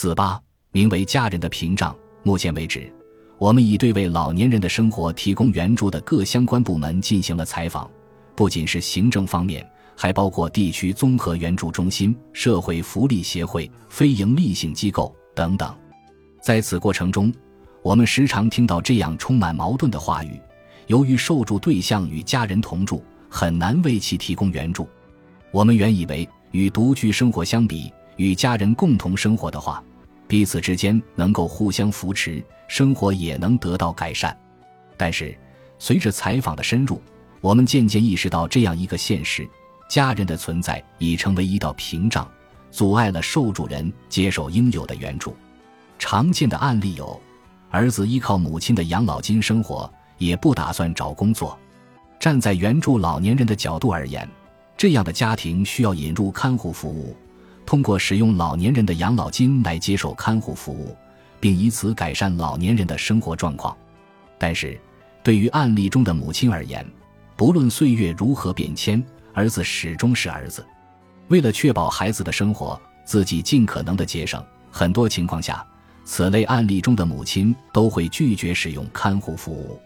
四八，名为家人的屏障。目前为止，我们已对为老年人的生活提供援助的各相关部门进行了采访，不仅是行政方面，还包括地区综合援助中心、社会福利协会、非营利性机构等等。在此过程中，我们时常听到这样充满矛盾的话语：由于受助对象与家人同住，很难为其提供援助。我们原以为，与独居生活相比，与家人共同生活的话，彼此之间能够互相扶持，生活也能得到改善。但是，随着采访的深入，我们渐渐意识到这样一个现实：家人的存在已成为一道屏障，阻碍了受助人接受应有的援助。常见的案例有：儿子依靠母亲的养老金生活，也不打算找工作。站在援助老年人的角度而言，这样的家庭需要引入看护服务，通过使用老年人的养老金来接受看护服务，并以此改善老年人的生活状况。但是，对于案例中的母亲而言，不论岁月如何变迁，儿子始终是儿子。为了确保孩子的生活，自己尽可能的节省。很多情况下，此类案例中的母亲都会拒绝使用看护服务，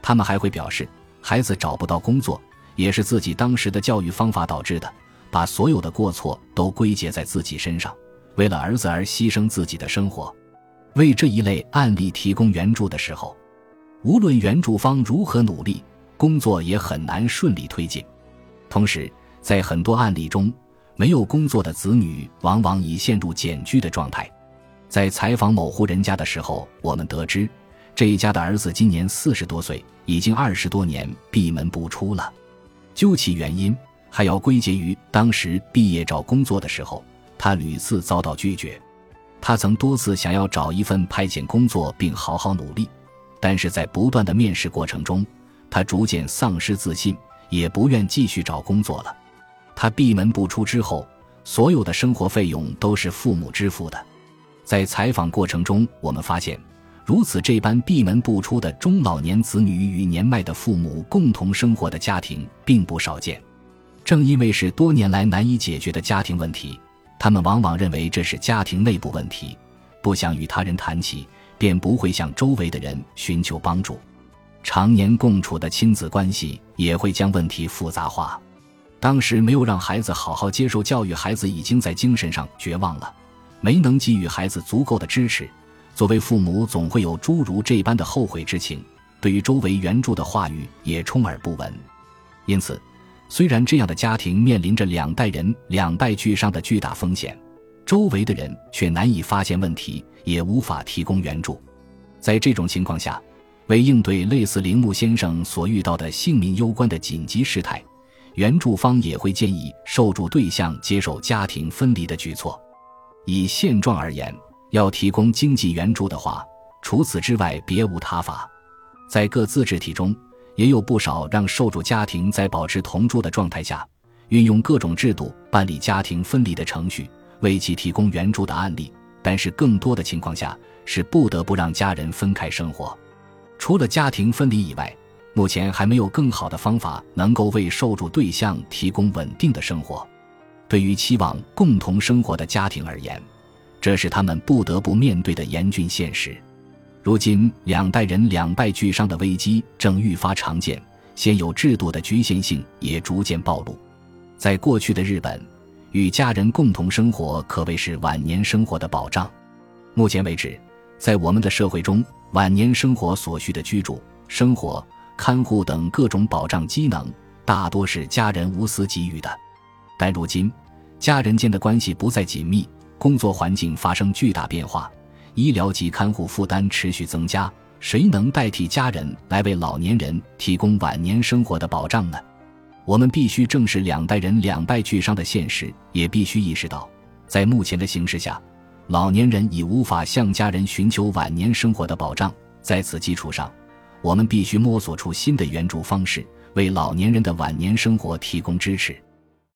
他们还会表示，孩子找不到工作。也是自己当时的教育方法导致的，把所有的过错都归结在自己身上，为了儿子而牺牲自己的生活。为这一类案例提供援助的时候，无论援助方如何努力，工作也很难顺利推进。同时，在很多案例中，没有工作的子女往往已陷入简居的状态。在采访某户人家的时候，我们得知，这一家的儿子今年四十多岁，已经二十多年闭门不出了。究其原因，还要归结于当时毕业找工作的时候，他屡次遭到拒绝。他曾多次想要找一份派遣工作并好好努力，但是在不断的面试过程中，他逐渐丧失自信，也不愿继续找工作了。他闭门不出之后，所有的生活费用都是父母支付的。在采访过程中，我们发现。如此这般闭门不出的中老年子女与年迈的父母共同生活的家庭并不少见，正因为是多年来难以解决的家庭问题，他们往往认为这是家庭内部问题，不想与他人谈起，便不会向周围的人寻求帮助。常年共处的亲子关系也会将问题复杂化。当时没有让孩子好好接受教育，孩子已经在精神上绝望了，没能给予孩子足够的支持。作为父母，总会有诸如这般的后悔之情，对于周围援助的话语也充耳不闻。因此，虽然这样的家庭面临着两代人两败俱伤的巨大风险，周围的人却难以发现问题，也无法提供援助。在这种情况下，为应对类似铃木先生所遇到的性命攸关的紧急事态，援助方也会建议受助对象接受家庭分离的举措。以现状而言。要提供经济援助的话，除此之外别无他法。在各自治体中，也有不少让受助家庭在保持同住的状态下，运用各种制度办理家庭分离的程序，为其提供援助的案例。但是，更多的情况下是不得不让家人分开生活。除了家庭分离以外，目前还没有更好的方法能够为受助对象提供稳定的生活。对于期望共同生活的家庭而言，这是他们不得不面对的严峻现实。如今，两代人两败俱伤的危机正愈发常见，现有制度的局限性也逐渐暴露。在过去的日本，与家人共同生活可谓是晚年生活的保障。目前为止，在我们的社会中，晚年生活所需的居住、生活、看护等各种保障机能，大多是家人无私给予的。但如今，家人间的关系不再紧密。工作环境发生巨大变化，医疗及看护负担持续增加，谁能代替家人来为老年人提供晚年生活的保障呢？我们必须正视两代人两败俱伤的现实，也必须意识到，在目前的形势下，老年人已无法向家人寻求晚年生活的保障。在此基础上，我们必须摸索出新的援助方式，为老年人的晚年生活提供支持。